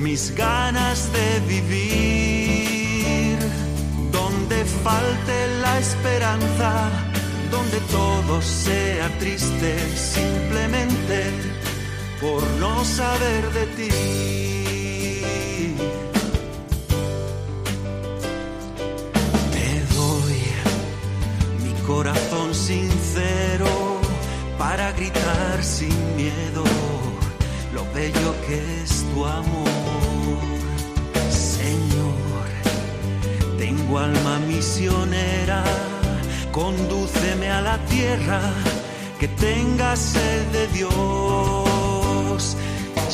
mis ganas de vivir. Donde falte la esperanza donde todo sea triste simplemente por no saber de ti. Te doy mi corazón sincero para gritar sin miedo lo bello que es tu amor. Tengo alma misionera, condúceme a la tierra que tenga sed de Dios.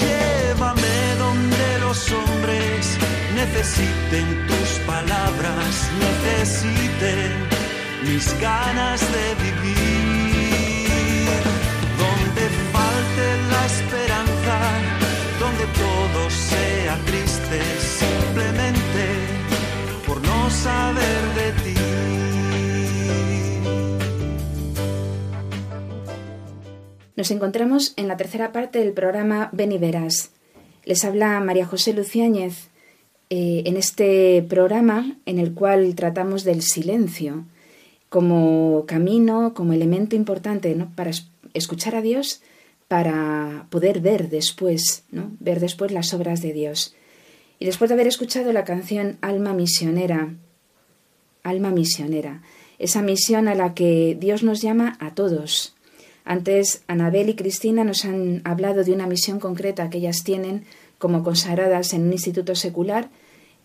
Llévame donde los hombres necesiten tus palabras, necesiten mis ganas de vivir. Donde falte la esperanza, donde todo sea triste, simplemente saber de ti. Nos encontramos en la tercera parte del programa Ven y Verás. Les habla María José Luciáñez eh, en este programa en el cual tratamos del silencio como camino, como elemento importante ¿no? para escuchar a Dios, para poder ver después, ¿no? ver después las obras de Dios. Y después de haber escuchado la canción Alma Misionera, Alma Misionera, esa misión a la que Dios nos llama a todos, antes, Anabel y Cristina nos han hablado de una misión concreta que ellas tienen como consagradas en un instituto secular,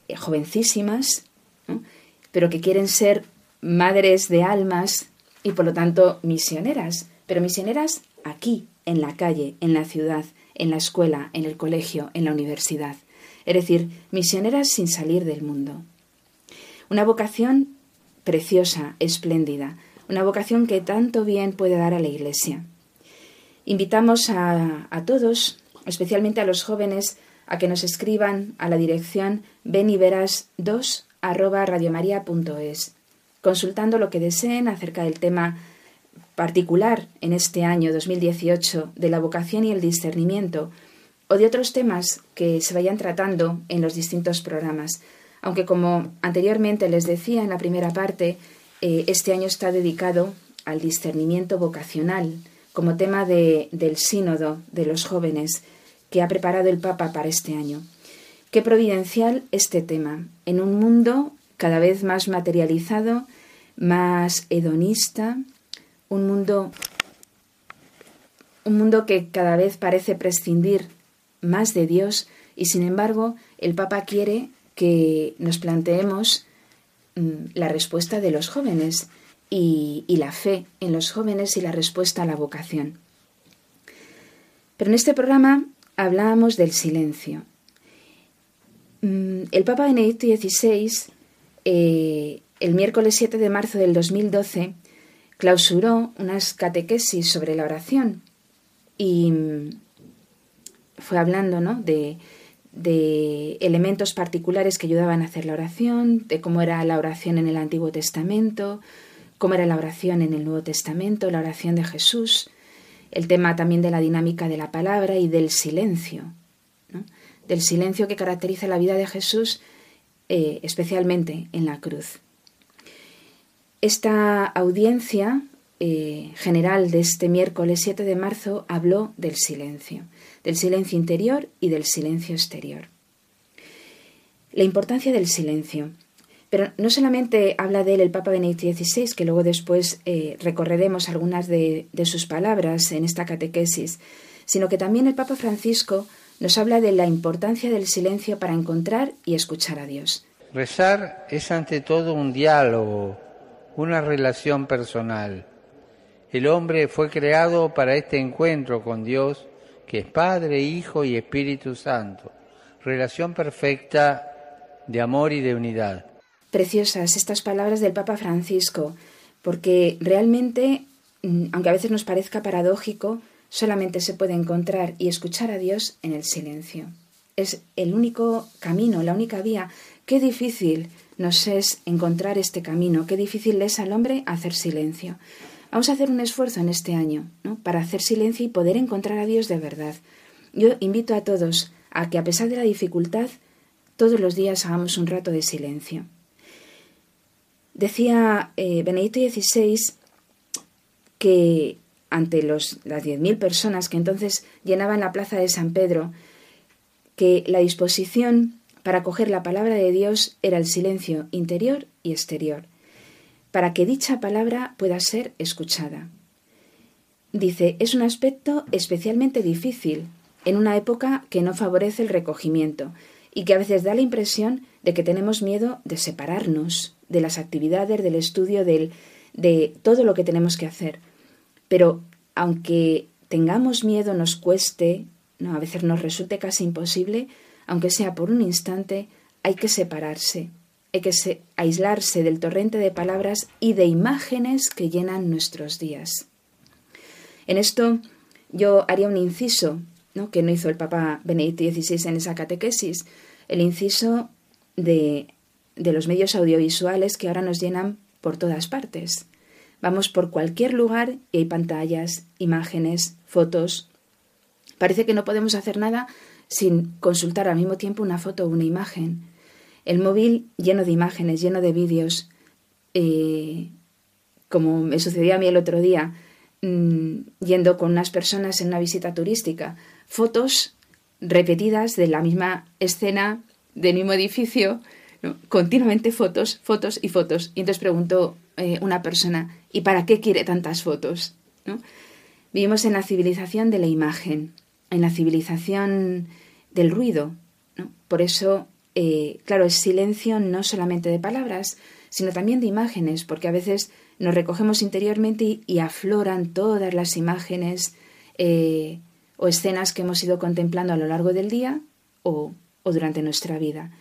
eh, jovencísimas, pero que quieren ser madres de almas y por lo tanto misioneras, pero misioneras aquí, en la calle, en la ciudad, en la escuela, en el colegio, en la universidad. Es decir, misioneras sin salir del mundo. Una vocación preciosa, espléndida, una vocación que tanto bien puede dar a la Iglesia. Invitamos a, a todos, especialmente a los jóvenes, a que nos escriban a la dirección beniveras2 arroba radiomaria.es, consultando lo que deseen acerca del tema particular en este año 2018 de la vocación y el discernimiento, o de otros temas que se vayan tratando en los distintos programas. Aunque como anteriormente les decía en la primera parte, eh, este año está dedicado al discernimiento vocacional como tema de, del sínodo de los jóvenes que ha preparado el Papa para este año. Qué providencial este tema, en un mundo cada vez más materializado, más hedonista, un mundo, un mundo que cada vez parece prescindir más de Dios y sin embargo el Papa quiere que nos planteemos mm, la respuesta de los jóvenes y, la fe en los jóvenes y la respuesta a la vocación. Pero en este programa hablábamos del silencio. Mm, el Papa Benedicto XVI, eh, el miércoles 7 de marzo del 2012, clausuró unas catequesis sobre la oración y mm, fue hablando ¿no? de, de elementos particulares que ayudaban a hacer la oración, de cómo era la oración en el Antiguo Testamento, cómo era la oración en el Nuevo Testamento, la oración de Jesús, el tema también de la dinámica de la palabra y del silencio, ¿no? del silencio que caracteriza la vida de Jesús, eh, especialmente en la cruz. Esta audiencia eh, general de este miércoles 7 de marzo habló del silencio, del silencio interior y del silencio exterior. La importancia del silencio. Pero no solamente habla de él el Papa Benedicto XVI, que luego después eh, recorreremos algunas de, de sus palabras en esta catequesis, sino que también el Papa Francisco nos habla de la importancia del silencio para encontrar y escuchar a Dios. Rezar es ante todo un diálogo, una relación personal. El hombre fue creado para este encuentro con Dios, que es Padre, Hijo y Espíritu Santo. Relación perfecta de amor y de unidad. Preciosas estas palabras del Papa Francisco, porque realmente, mm, aunque a veces nos parezca paradójico, solamente se puede encontrar y escuchar a Dios en el silencio. Es el único camino, la única vía. Qué difícil nos es encontrar este camino, qué difícil es al hombre hacer silencio. Vamos a hacer un esfuerzo en este año ¿no? para hacer silencio y poder encontrar a Dios de verdad. Yo invito a todos a que a pesar de la dificultad, todos los días hagamos un rato de silencio. Decía eh, Benedicto XVI que ante los, las 10.000 personas que entonces llenaban la plaza de San Pedro, que la disposición para coger la palabra de Dios era el silencio interior y exterior, para que dicha palabra pueda ser escuchada. Dice, es un aspecto especialmente difícil, en una época que no favorece el recogimiento y que a veces da la impresión de que tenemos miedo de separarnos de las actividades, del estudio, del, de todo lo que tenemos que hacer. Pero aunque tengamos miedo, nos cueste, no, a veces nos resulte casi imposible, aunque sea por un instante, hay que separarse, hay que aislarse del torrente de palabras y de imágenes que llenan nuestros días. En esto yo haría un inciso, ¿no? que no hizo el Papa Benedicto XVI en esa catequesis, el inciso de, de los medios audiovisuales que ahora nos llenan por todas partes. Vamos por cualquier lugar y hay pantallas, imágenes, fotos. Parece que no podemos hacer nada sin consultar al mismo tiempo una foto o una imagen. El móvil lleno de imágenes, lleno de vídeos, eh, como me sucedió a mí el otro día, mm, yendo con unas personas en una visita turística, fotos repetidas de la misma escena, del mismo edificio, continuamente fotos, fotos y fotos. Y entonces preguntó eh, una persona, ¿y para qué quiere tantas fotos? Vivimos en la civilización de la imagen, en la civilización del ruido. Por eso, eh, claro, es silencio no solamente de palabras, sino también de imágenes, porque a veces nos recogemos interiormente y, afloran todas las imágenes eh, o escenas que hemos ido contemplando a lo largo del día o durante nuestra vida.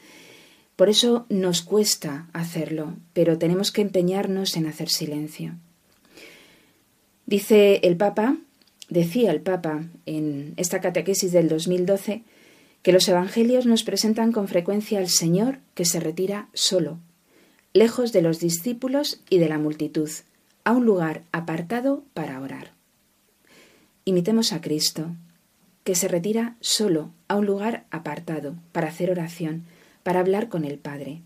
Por eso nos cuesta hacerlo, pero tenemos que empeñarnos en hacer silencio. Dice el Papa, decía el Papa en esta catequesis del 2012, que los Evangelios nos presentan con frecuencia al Señor que se retira solo, lejos de los discípulos y de la multitud, a un lugar apartado para orar. Imitemos a Cristo, que se retira solo a un lugar apartado para hacer oración, para hablar con el Padre.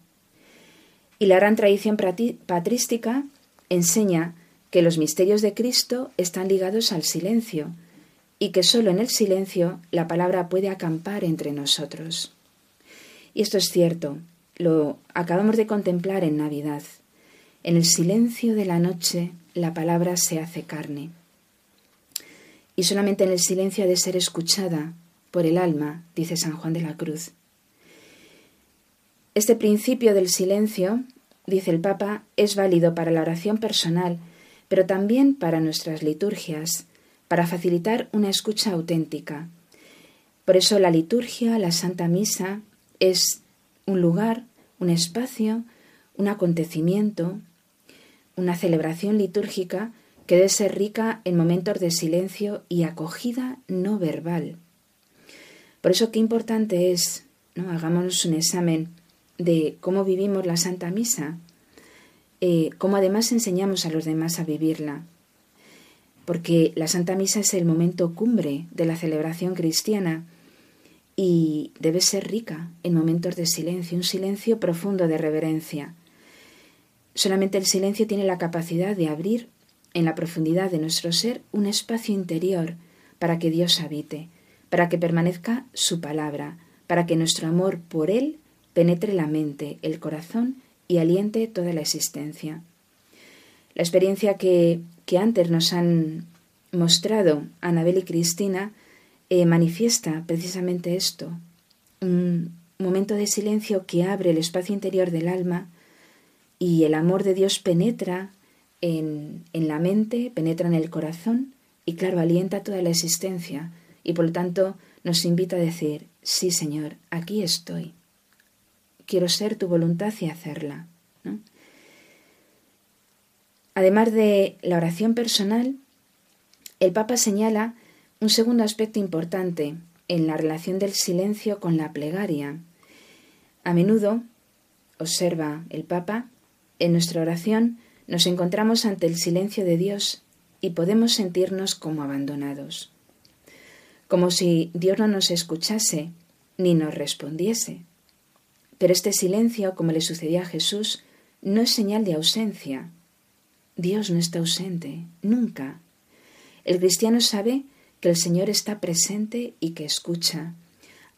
Y la gran tradición patrística enseña que los misterios de Cristo están ligados al silencio y que sólo en el silencio la palabra puede acampar entre nosotros. Y esto es cierto, lo acabamos de contemplar en Navidad. En el silencio de la noche la palabra se hace carne. Y solamente en el silencio ha de ser escuchada por el alma, dice San Juan de la Cruz. Este principio del silencio, dice el Papa, es válido para la oración personal, pero también para nuestras liturgias, para facilitar una escucha auténtica. Por eso la liturgia, la Santa Misa, es un lugar, un espacio, un acontecimiento, una celebración litúrgica que debe ser rica en momentos de silencio y acogida no verbal. Por eso qué importante es, ¿no? Hagámonos un examen de cómo vivimos la Santa Misa, eh, cómo además enseñamos a los demás a vivirla. Porque la Santa Misa es el momento cumbre de la celebración cristiana y debe ser rica en momentos de silencio, un silencio profundo de reverencia. Solamente el silencio tiene la capacidad de abrir en la profundidad de nuestro ser un espacio interior para que Dios habite, para que permanezca su palabra, para que nuestro amor por Él penetre la mente, el corazón y aliente toda la existencia. La experiencia que, antes nos han mostrado Anabel y Cristina eh, manifiesta precisamente esto, un momento de silencio que abre el espacio interior del alma y el amor de Dios penetra en, en la mente, penetra en el corazón y claro, alienta toda la existencia. Y por lo tanto nos invita a decir, sí Señor, aquí estoy. Quiero ser tu voluntad y hacerla. Además de la oración personal, el Papa señala un segundo aspecto importante en la relación del silencio con la plegaria. A menudo, observa el Papa, en nuestra oración nos encontramos ante el silencio de Dios y podemos sentirnos como abandonados, como si Dios no nos escuchase ni nos respondiese. Pero este silencio, como le sucedía a Jesús, no es señal de ausencia. Dios no está ausente, nunca. El cristiano sabe que el Señor está presente y que escucha,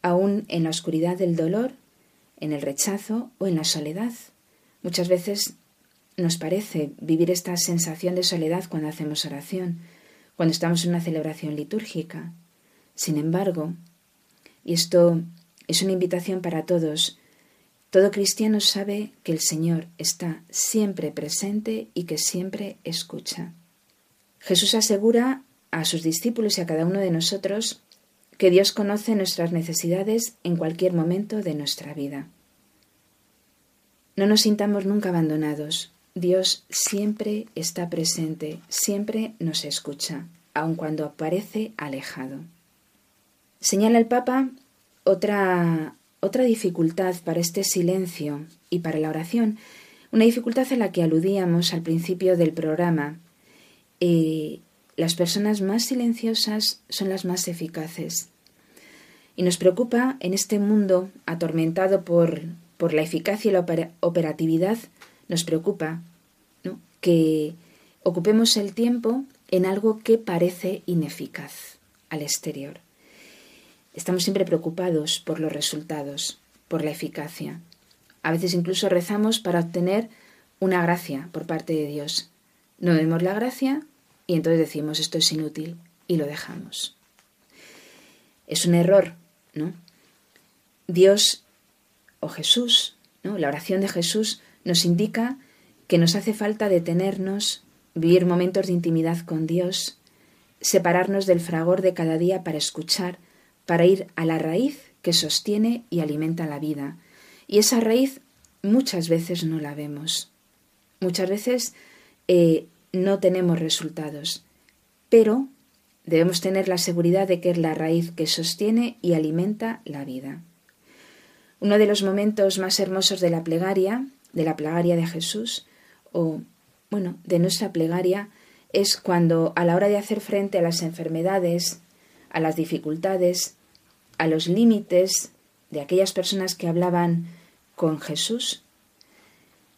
aún en la oscuridad del dolor, en el rechazo o en la soledad. Muchas veces nos parece vivir esta sensación de soledad cuando hacemos oración, cuando estamos en una celebración litúrgica. Sin embargo, y esto es una invitación para todos, todo cristiano sabe que el Señor está siempre presente y que siempre escucha. Jesús asegura a sus discípulos y a cada uno de nosotros que Dios conoce nuestras necesidades en cualquier momento de nuestra vida. No nos sintamos nunca abandonados. Dios siempre está presente, siempre nos escucha, aun cuando parece alejado. Señala el Papa otra, otra dificultad para este silencio y para la oración, una dificultad a la que aludíamos al principio del programa. Eh, las personas más silenciosas son las más eficaces. Y nos preocupa en este mundo atormentado por, por la eficacia y la operatividad, nos preocupa que ocupemos el tiempo en algo que parece ineficaz al exterior. Estamos siempre preocupados por los resultados, por la eficacia. A veces incluso rezamos para obtener una gracia por parte de Dios. No vemos la gracia y entonces decimos esto es inútil y lo dejamos. Es un error, ¿no? Dios o Jesús, ¿no? La oración de Jesús nos indica que nos hace falta detenernos, vivir momentos de intimidad con Dios, separarnos del fragor de cada día para escuchar, para ir a la raíz que sostiene y alimenta la vida. Y esa raíz muchas veces no la vemos. Muchas veces eh, no tenemos resultados, pero debemos tener la seguridad de que es la raíz que sostiene y alimenta la vida. Uno de los momentos más hermosos de la plegaria, de la plegaria de Jesús, o bueno, de nuestra plegaria, es cuando a la hora de hacer frente a las enfermedades, a las dificultades, a los límites de aquellas personas que hablaban con Jesús,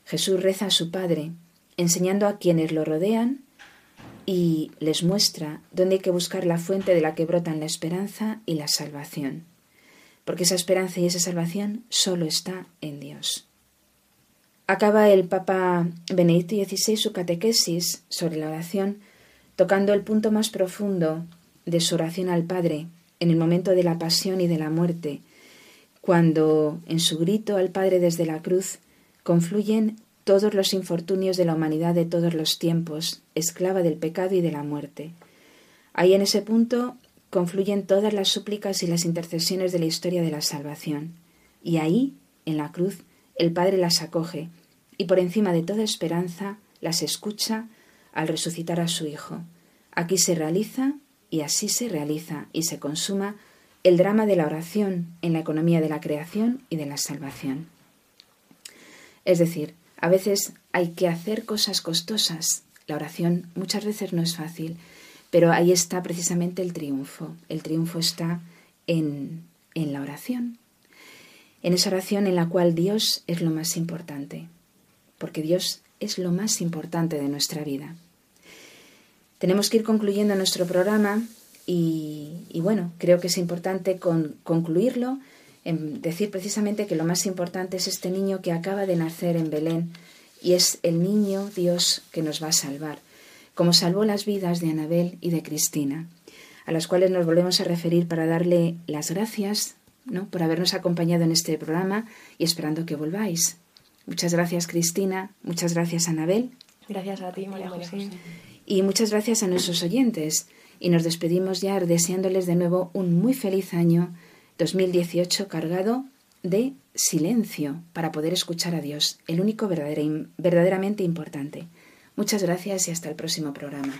Jesús reza a su Padre enseñando a quienes lo rodean y les muestra dónde hay que buscar la fuente de la que brotan la esperanza y la salvación, porque esa esperanza y esa salvación solo está en Dios. Acaba el Papa Benedicto XVI su catequesis sobre la oración tocando el punto más profundo de su oración al Padre en el momento de la pasión y de la muerte, cuando en su grito al Padre desde la cruz confluyen todos los infortunios de la humanidad de todos los tiempos, esclava del pecado y de la muerte. Ahí en ese punto confluyen todas las súplicas y las intercesiones de la historia de la salvación. Y ahí, en la cruz, el Padre las acoge y por encima de toda esperanza las escucha al resucitar a su Hijo. Aquí se realiza y así se realiza y se consuma el drama de la oración en la economía de la creación y de la salvación. Es decir, a veces hay que hacer cosas costosas. La oración muchas veces no es fácil, pero ahí está precisamente el triunfo. El triunfo está en, en la oración. En esa oración en la cual Dios es lo más importante, porque Dios es lo más importante de nuestra vida. Tenemos que ir concluyendo nuestro programa y, bueno, creo que es importante concluirlo decir precisamente que lo más importante es este niño que acaba de nacer en Belén y es el niño Dios que nos va a salvar, como salvó las vidas de Anabel y de Cristina, a las cuales nos volvemos a referir para darle las gracias ¿no? por habernos acompañado en este programa y esperando que volváis. Muchas gracias Cristina, muchas gracias Anabel. Gracias a ti, María José. Y muchas gracias a nuestros oyentes. Y nos despedimos ya deseándoles de nuevo un muy feliz año 2018 cargado de silencio para poder escuchar a Dios, el único verdaderamente importante. Muchas gracias y hasta el próximo programa.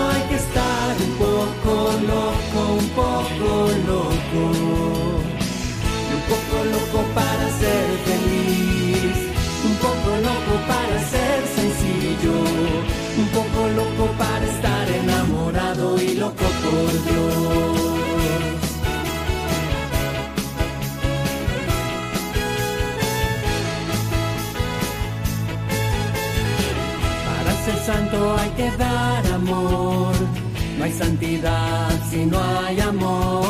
poco loco, un poco loco. Y un poco loco para ser feliz, un poco loco para ser sencillo, un poco loco para estar enamorado y loco por Dios. Santo hay que dar no hay santidad si no hay amor.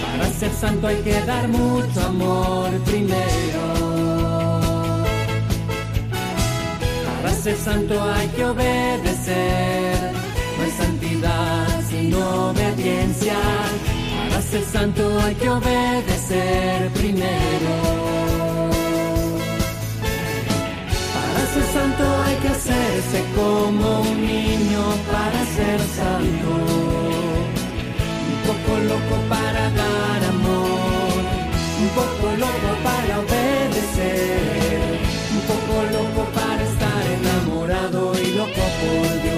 Para ser santo hay que dar mucho amor primero. Para ser santo hay que obedecer, no hay santidad sin obediencia. Para ser santo hay que obedecer primero. Ser santo hay que hacerse como un niño para ser santo. Un poco loco para dar amor, un poco loco para obedecer, un poco loco para estar enamorado y loco por Dios.